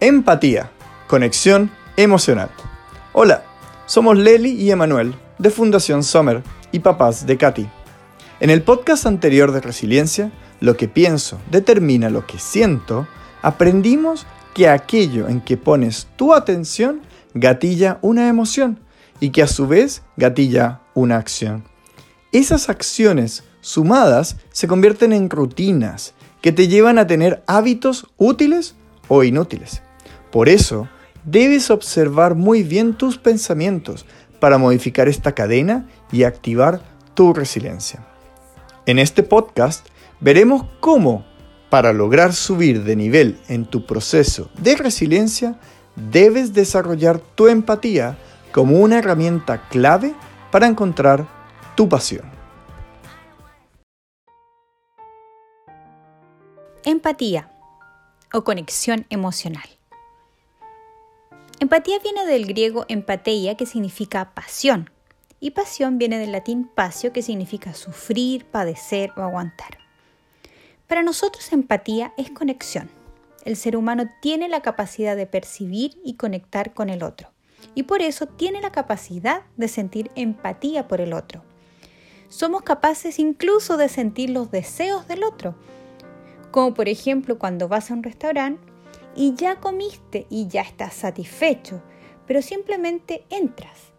Empatía, conexión emocional. Hola, somos Leli y Emanuel de Fundación Sommer y papás de Katy. En el podcast anterior de Resiliencia, lo que pienso determina lo que siento, aprendimos que aquello en que pones tu atención gatilla una emoción y que a su vez gatilla una acción. Esas acciones sumadas se convierten en rutinas que te llevan a tener hábitos útiles o inútiles. Por eso, debes observar muy bien tus pensamientos para modificar esta cadena y activar tu resiliencia. En este podcast veremos cómo, para lograr subir de nivel en tu proceso de resiliencia, debes desarrollar tu empatía como una herramienta clave para encontrar tu pasión. Empatía o conexión emocional. Empatía viene del griego empateia, que significa pasión, y pasión viene del latín pasio, que significa sufrir, padecer o aguantar. Para nosotros empatía es conexión. El ser humano tiene la capacidad de percibir y conectar con el otro, y por eso tiene la capacidad de sentir empatía por el otro. Somos capaces incluso de sentir los deseos del otro, como por ejemplo cuando vas a un restaurante y ya comiste y ya estás satisfecho, pero simplemente entras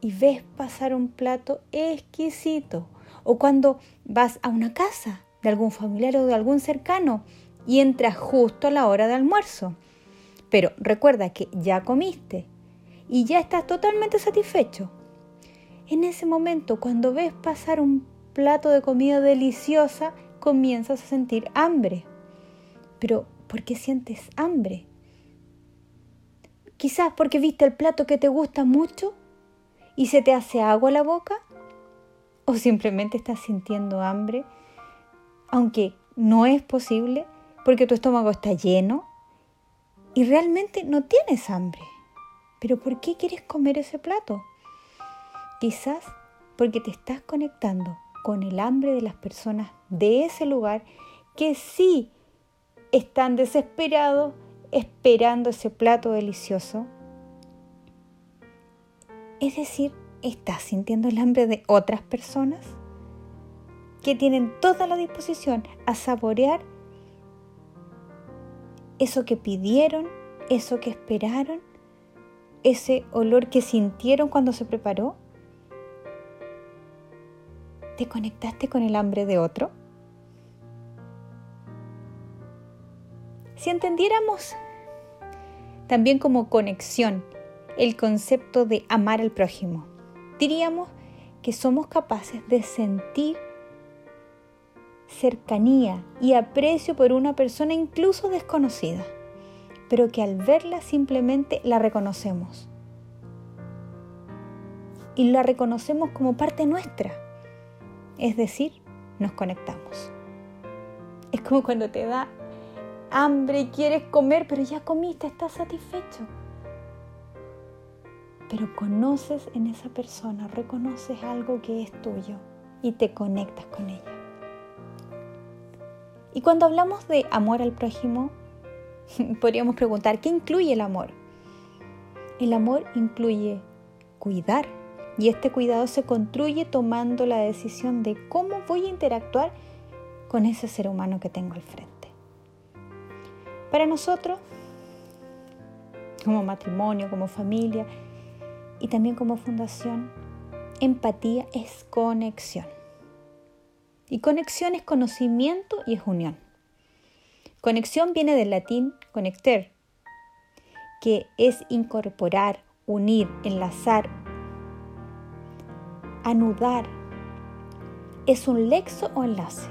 y ves pasar un plato exquisito. O cuando vas a una casa de algún familiar o de algún cercano y entras justo a la hora de almuerzo. Pero recuerda que ya comiste y ya estás totalmente satisfecho. En ese momento, cuando ves pasar un plato de comida deliciosa, comienzas a sentir hambre. Pero ¿por qué sientes hambre? Quizás porque viste el plato que te gusta mucho y se te hace agua la boca. O simplemente estás sintiendo hambre, aunque no es posible porque tu estómago está lleno y realmente no tienes hambre. Pero ¿por qué quieres comer ese plato? Quizás porque te estás conectando con el hambre de las personas de ese lugar que sí están desesperados esperando ese plato delicioso. Es decir, ¿estás sintiendo el hambre de otras personas que tienen toda la disposición a saborear eso que pidieron, eso que esperaron, ese olor que sintieron cuando se preparó? ¿Te conectaste con el hambre de otro? Si entendiéramos también como conexión el concepto de amar al prójimo, diríamos que somos capaces de sentir cercanía y aprecio por una persona incluso desconocida, pero que al verla simplemente la reconocemos. Y la reconocemos como parte nuestra, es decir, nos conectamos. Es como cuando te da hambre y quieres comer, pero ya comiste, estás satisfecho. Pero conoces en esa persona, reconoces algo que es tuyo y te conectas con ella. Y cuando hablamos de amor al prójimo, podríamos preguntar, ¿qué incluye el amor? El amor incluye cuidar y este cuidado se construye tomando la decisión de cómo voy a interactuar con ese ser humano que tengo al frente. Para nosotros, como matrimonio, como familia y también como fundación, empatía es conexión. Y conexión es conocimiento y es unión. Conexión viene del latín conecter, que es incorporar, unir, enlazar, anudar. Es un lexo o enlace.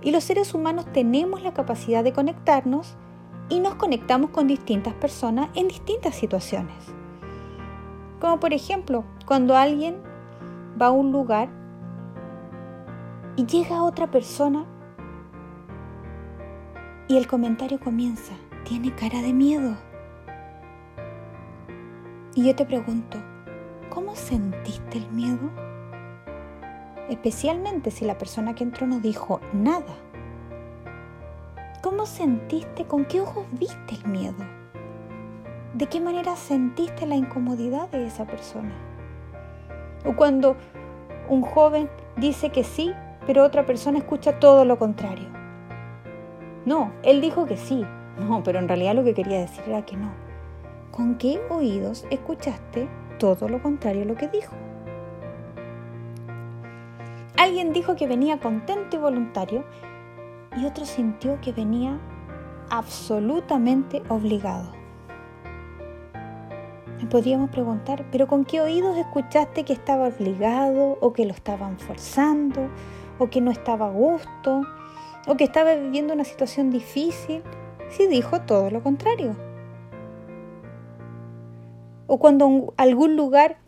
Y los seres humanos tenemos la capacidad de conectarnos y nos conectamos con distintas personas en distintas situaciones. Como por ejemplo, cuando alguien va a un lugar y llega otra persona y el comentario comienza, tiene cara de miedo. Y yo te pregunto, ¿cómo sentiste el miedo? especialmente si la persona que entró no dijo nada. ¿Cómo sentiste, con qué ojos viste el miedo? ¿De qué manera sentiste la incomodidad de esa persona? O cuando un joven dice que sí, pero otra persona escucha todo lo contrario. No, él dijo que sí. No, pero en realidad lo que quería decir era que no. ¿Con qué oídos escuchaste todo lo contrario a lo que dijo? Alguien dijo que venía contento y voluntario y otro sintió que venía absolutamente obligado. Me podríamos preguntar, ¿pero con qué oídos escuchaste que estaba obligado o que lo estaban forzando o que no estaba a gusto o que estaba viviendo una situación difícil? Si dijo todo lo contrario. O cuando en algún lugar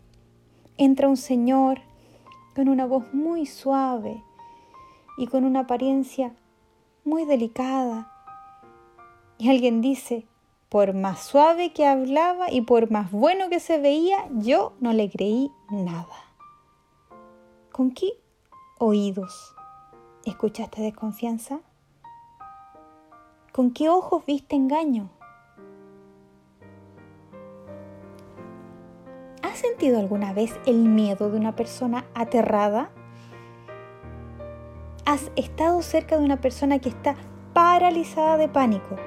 entra un señor con una voz muy suave y con una apariencia muy delicada. Y alguien dice, por más suave que hablaba y por más bueno que se veía, yo no le creí nada. ¿Con qué oídos escuchaste desconfianza? ¿Con qué ojos viste engaño? ¿Has sentido alguna vez el miedo de una persona aterrada? ¿Has estado cerca de una persona que está paralizada de pánico?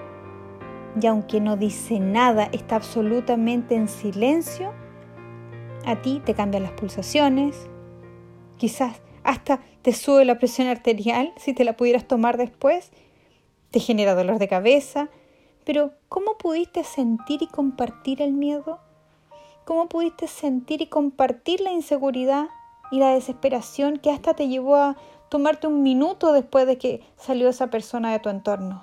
Y aunque no dice nada, está absolutamente en silencio, a ti te cambian las pulsaciones, quizás hasta te sube la presión arterial si te la pudieras tomar después, te genera dolor de cabeza, pero ¿cómo pudiste sentir y compartir el miedo? Cómo pudiste sentir y compartir la inseguridad y la desesperación que hasta te llevó a tomarte un minuto después de que salió esa persona de tu entorno.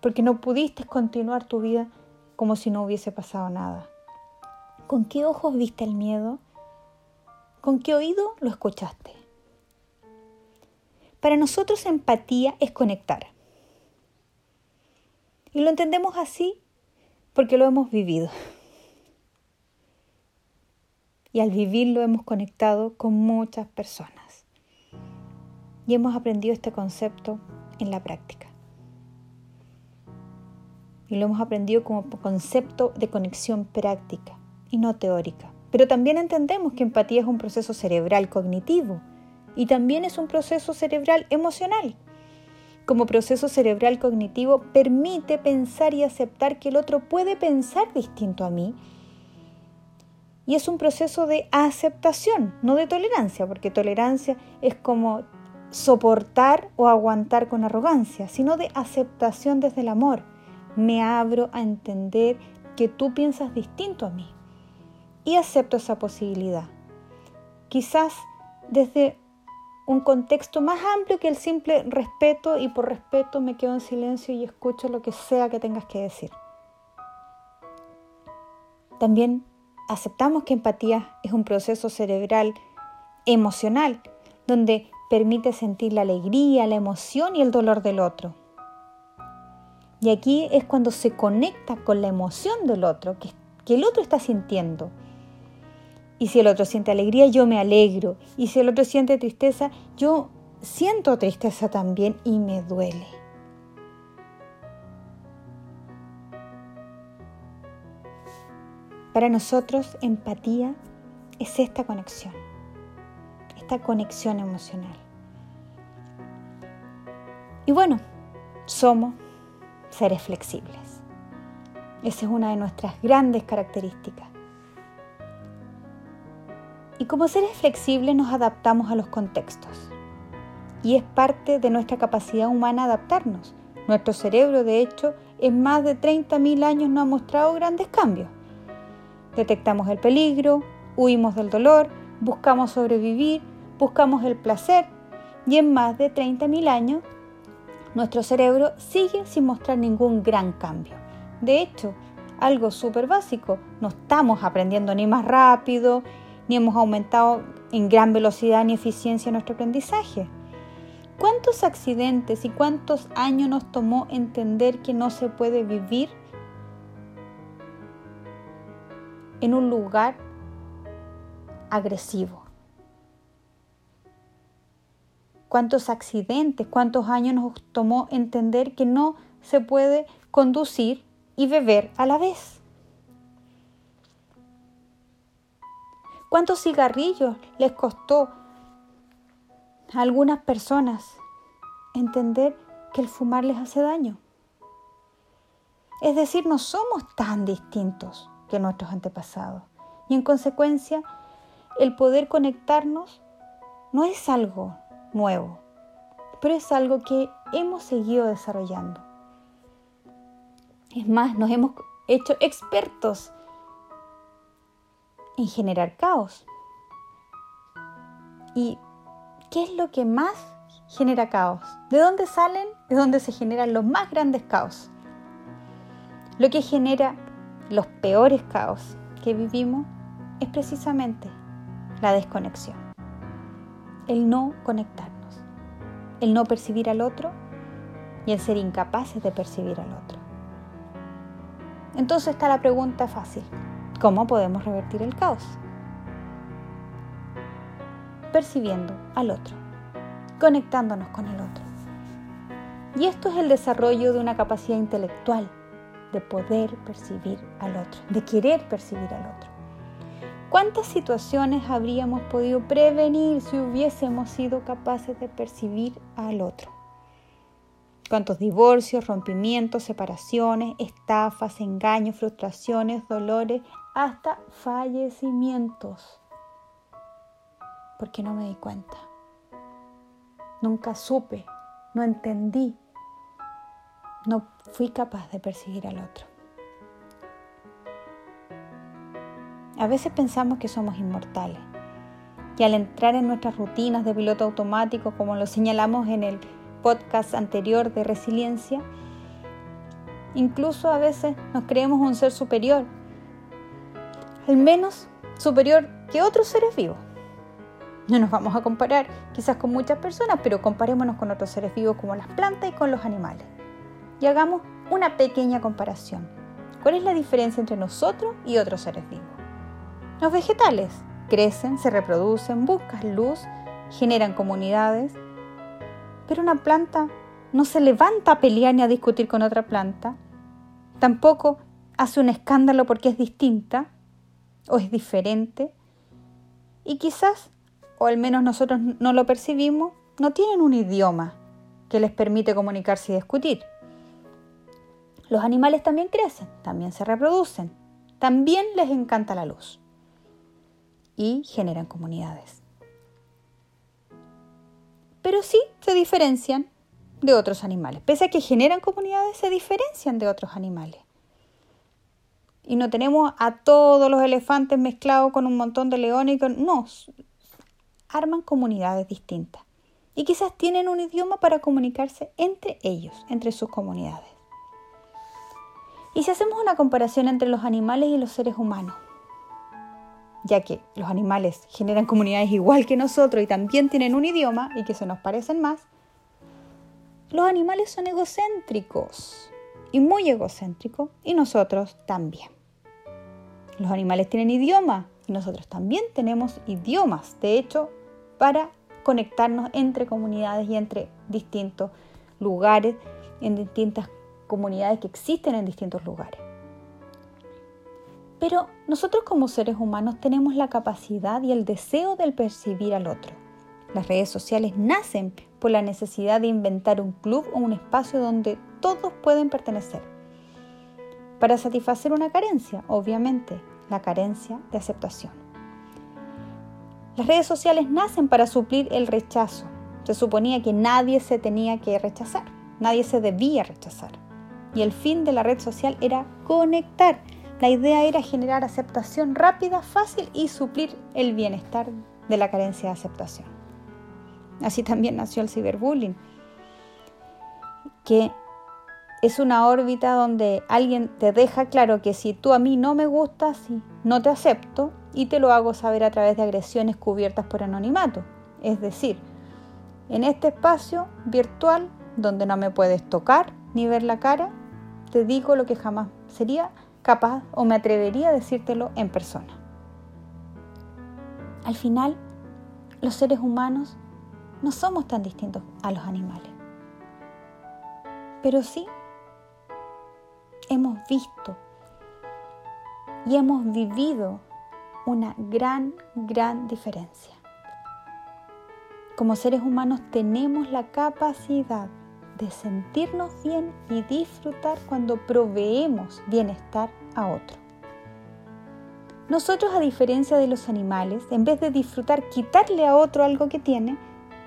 Porque no pudiste continuar tu vida como si no hubiese pasado nada. ¿Con qué ojos viste el miedo? ¿Con qué oído lo escuchaste? Para nosotros empatía es conectar. Y lo entendemos así porque lo hemos vivido y al vivirlo hemos conectado con muchas personas. Y hemos aprendido este concepto en la práctica. Y lo hemos aprendido como concepto de conexión práctica y no teórica. Pero también entendemos que empatía es un proceso cerebral cognitivo y también es un proceso cerebral emocional. Como proceso cerebral cognitivo permite pensar y aceptar que el otro puede pensar distinto a mí y es un proceso de aceptación, no de tolerancia, porque tolerancia es como soportar o aguantar con arrogancia, sino de aceptación desde el amor. Me abro a entender que tú piensas distinto a mí y acepto esa posibilidad. Quizás desde un contexto más amplio que el simple respeto y por respeto me quedo en silencio y escucho lo que sea que tengas que decir. También aceptamos que empatía es un proceso cerebral emocional, donde permite sentir la alegría, la emoción y el dolor del otro. Y aquí es cuando se conecta con la emoción del otro, que, que el otro está sintiendo. Y si el otro siente alegría, yo me alegro. Y si el otro siente tristeza, yo siento tristeza también y me duele. Para nosotros empatía es esta conexión, esta conexión emocional. Y bueno, somos seres flexibles. Esa es una de nuestras grandes características. Y como seres flexibles nos adaptamos a los contextos. Y es parte de nuestra capacidad humana adaptarnos. Nuestro cerebro, de hecho, en más de 30.000 años no ha mostrado grandes cambios. Detectamos el peligro, huimos del dolor, buscamos sobrevivir, buscamos el placer y en más de 30.000 años nuestro cerebro sigue sin mostrar ningún gran cambio. De hecho, algo súper básico, no estamos aprendiendo ni más rápido, ni hemos aumentado en gran velocidad ni eficiencia nuestro aprendizaje. ¿Cuántos accidentes y cuántos años nos tomó entender que no se puede vivir en un lugar agresivo. cuántos accidentes, cuántos años nos tomó entender que no se puede conducir y beber a la vez. ¿Cuántos cigarrillos les costó a algunas personas entender que el fumar les hace daño? Es decir, no somos tan distintos que nuestros antepasados. Y en consecuencia, el poder conectarnos no es algo nuevo, pero es algo que hemos seguido desarrollando. Es más, nos hemos hecho expertos en generar caos. ¿Y qué es lo que más genera caos? ¿De dónde salen? De dónde se generan los más grandes caos. Lo que genera los peores caos que vivimos es precisamente la desconexión, el no conectarnos, el no percibir al otro y el ser incapaces de percibir al otro. Entonces está la pregunta fácil, ¿cómo podemos revertir el caos? Percibiendo al otro, conectándonos con el otro. Y esto es el desarrollo de una capacidad intelectual de poder percibir al otro, de querer percibir al otro. ¿Cuántas situaciones habríamos podido prevenir si hubiésemos sido capaces de percibir al otro? ¿Cuántos divorcios, rompimientos, separaciones, estafas, engaños, frustraciones, dolores, hasta fallecimientos? Porque no me di cuenta. Nunca supe, no entendí no fui capaz de perseguir al otro. A veces pensamos que somos inmortales y al entrar en nuestras rutinas de piloto automático, como lo señalamos en el podcast anterior de resiliencia, incluso a veces nos creemos un ser superior, al menos superior que otros seres vivos. No nos vamos a comparar quizás con muchas personas, pero comparémonos con otros seres vivos como las plantas y con los animales y hagamos una pequeña comparación. ¿Cuál es la diferencia entre nosotros y otros seres vivos? Los vegetales crecen, se reproducen, buscan luz, generan comunidades, pero una planta no se levanta a pelear ni a discutir con otra planta, tampoco hace un escándalo porque es distinta o es diferente, y quizás, o al menos nosotros no lo percibimos, no tienen un idioma que les permite comunicarse y discutir. Los animales también crecen, también se reproducen, también les encanta la luz y generan comunidades. Pero sí se diferencian de otros animales. Pese a que generan comunidades, se diferencian de otros animales. Y no tenemos a todos los elefantes mezclados con un montón de leones. No, arman comunidades distintas. Y quizás tienen un idioma para comunicarse entre ellos, entre sus comunidades. Y si hacemos una comparación entre los animales y los seres humanos, ya que los animales generan comunidades igual que nosotros y también tienen un idioma y que se nos parecen más, los animales son egocéntricos y muy egocéntricos y nosotros también. Los animales tienen idioma y nosotros también tenemos idiomas, de hecho, para conectarnos entre comunidades y entre distintos lugares, en distintas comunidades que existen en distintos lugares. Pero nosotros como seres humanos tenemos la capacidad y el deseo de percibir al otro. Las redes sociales nacen por la necesidad de inventar un club o un espacio donde todos pueden pertenecer. Para satisfacer una carencia, obviamente, la carencia de aceptación. Las redes sociales nacen para suplir el rechazo. Se suponía que nadie se tenía que rechazar, nadie se debía rechazar y el fin de la red social era conectar. La idea era generar aceptación rápida, fácil y suplir el bienestar de la carencia de aceptación. Así también nació el ciberbullying, que es una órbita donde alguien te deja claro que si tú a mí no me gustas, no te acepto y te lo hago saber a través de agresiones cubiertas por anonimato. Es decir, en este espacio virtual donde no me puedes tocar ni ver la cara, te digo lo que jamás sería capaz o me atrevería a decírtelo en persona. Al final, los seres humanos no somos tan distintos a los animales. Pero sí hemos visto y hemos vivido una gran, gran diferencia. Como seres humanos tenemos la capacidad de sentirnos bien y disfrutar cuando proveemos bienestar a otro. Nosotros, a diferencia de los animales, en vez de disfrutar quitarle a otro algo que tiene,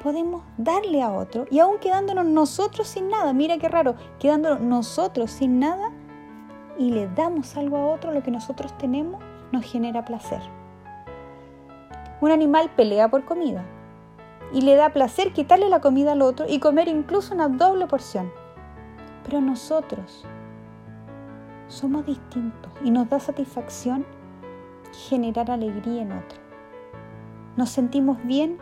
podemos darle a otro y aún quedándonos nosotros sin nada, mira qué raro, quedándonos nosotros sin nada y le damos algo a otro, lo que nosotros tenemos nos genera placer. Un animal pelea por comida y le da placer quitarle la comida al otro y comer incluso una doble porción. Pero nosotros somos distintos y nos da satisfacción generar alegría en otro. Nos sentimos bien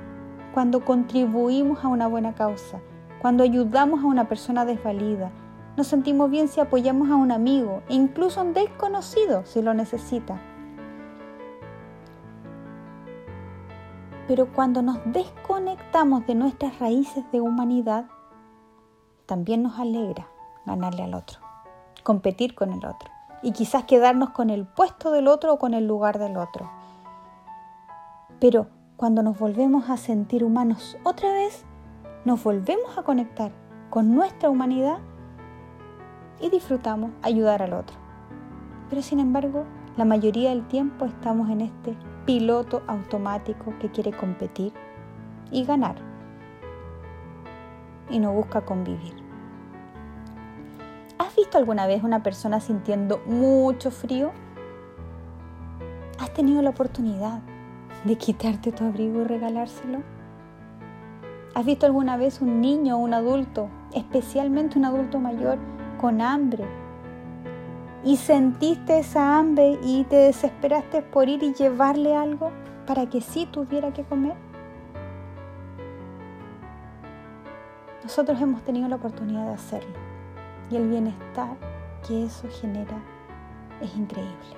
cuando contribuimos a una buena causa, cuando ayudamos a una persona desvalida. Nos sentimos bien si apoyamos a un amigo, e incluso a un desconocido si lo necesita. Pero cuando nos desconectamos de nuestras raíces de humanidad, también nos alegra ganarle al otro, competir con el otro y quizás quedarnos con el puesto del otro o con el lugar del otro. Pero cuando nos volvemos a sentir humanos otra vez, nos volvemos a conectar con nuestra humanidad y disfrutamos ayudar al otro. Pero sin embargo, la mayoría del tiempo estamos en este piloto automático que quiere competir y ganar y no busca convivir. ¿Has visto alguna vez una persona sintiendo mucho frío? ¿Has tenido la oportunidad de quitarte tu abrigo y regalárselo? ¿Has visto alguna vez un niño o un adulto, especialmente un adulto mayor, con hambre? Y sentiste esa hambre y te desesperaste por ir y llevarle algo para que sí tuviera que comer. Nosotros hemos tenido la oportunidad de hacerlo y el bienestar que eso genera es increíble.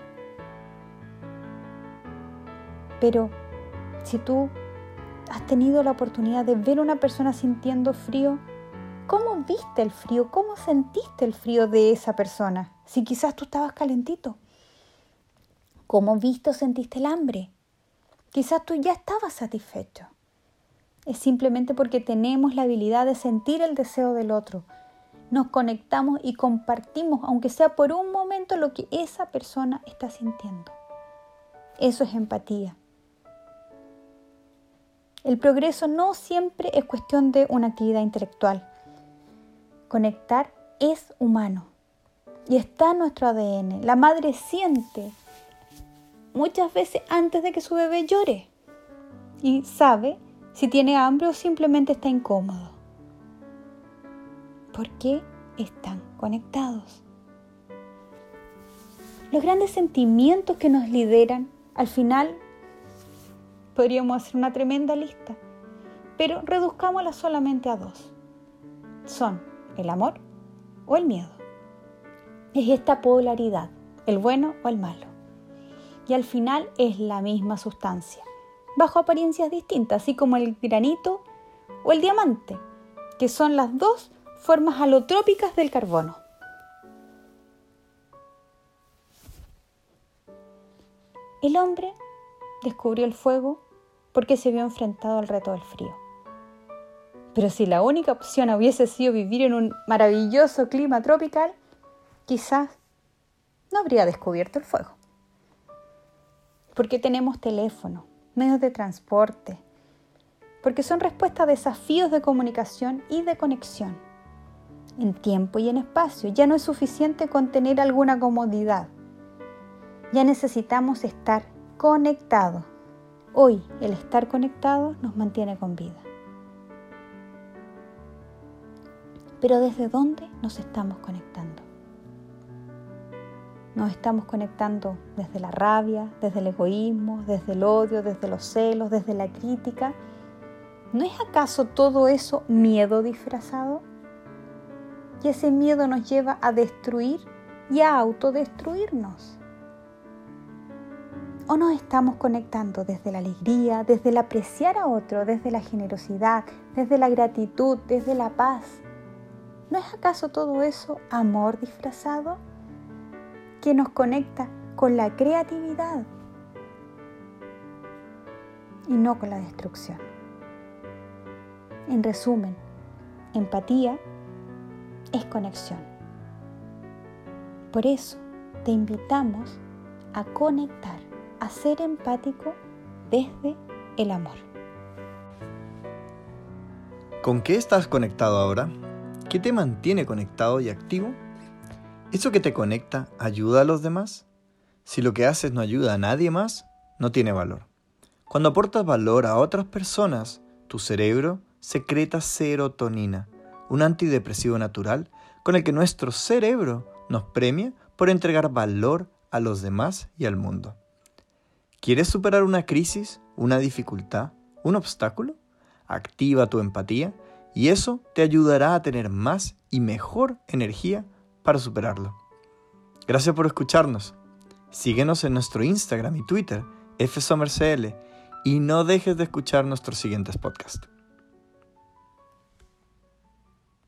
Pero si tú has tenido la oportunidad de ver a una persona sintiendo frío, ¿cómo viste el frío? ¿Cómo sentiste el frío de esa persona? Si quizás tú estabas calentito. ¿Cómo viste o sentiste el hambre? Quizás tú ya estabas satisfecho. Es simplemente porque tenemos la habilidad de sentir el deseo del otro. Nos conectamos y compartimos, aunque sea por un momento, lo que esa persona está sintiendo. Eso es empatía. El progreso no siempre es cuestión de una actividad intelectual. Conectar es humano y está en nuestro ADN. La madre siente muchas veces antes de que su bebé llore y sabe si tiene hambre o simplemente está incómodo. ¿Por qué están conectados? Los grandes sentimientos que nos lideran al final Podríamos hacer una tremenda lista, pero reduzcámosla solamente a dos. Son el amor o el miedo. Es esta polaridad, el bueno o el malo. Y al final es la misma sustancia, bajo apariencias distintas, así como el granito o el diamante, que son las dos formas alotrópicas del carbono. El hombre descubrió el fuego porque se vio enfrentado al reto del frío. Pero si la única opción hubiese sido vivir en un maravilloso clima tropical, quizás no habría descubierto el fuego. Porque tenemos teléfono, medios de transporte, porque son respuestas a desafíos de comunicación y de conexión. En tiempo y en espacio ya no es suficiente con tener alguna comodidad. Ya necesitamos estar conectados Hoy el estar conectado nos mantiene con vida. Pero ¿desde dónde nos estamos conectando? Nos estamos conectando desde la rabia, desde el egoísmo, desde el odio, desde los celos, desde la crítica. ¿No es acaso todo eso miedo disfrazado? Y ese miedo nos lleva a destruir y a autodestruirnos. ¿O nos estamos conectando desde la alegría, desde el apreciar a otro, desde la generosidad, desde la gratitud, desde la paz? ¿No es acaso todo eso amor disfrazado que nos conecta con la creatividad y no con la destrucción? En resumen, empatía es conexión. Por eso te invitamos a conectar, a ser empático desde el amor. ¿Con qué estás conectado ahora? ¿Qué te mantiene conectado y activo? ¿Eso que te conecta ayuda a los demás? Si lo que haces no ayuda a nadie más, no tiene valor. Cuando aportas valor a otras personas, tu cerebro secreta serotonina, un antidepresivo natural con el que nuestro cerebro nos premia por entregar valor a los demás y al mundo. ¿Quieres superar una crisis, una dificultad, un obstáculo? Activa tu empatía y eso te ayudará a tener más y mejor energía para superarlo. Gracias por escucharnos. Síguenos en nuestro Instagram y Twitter, FSomerCL, y no dejes de escuchar nuestros siguientes podcasts.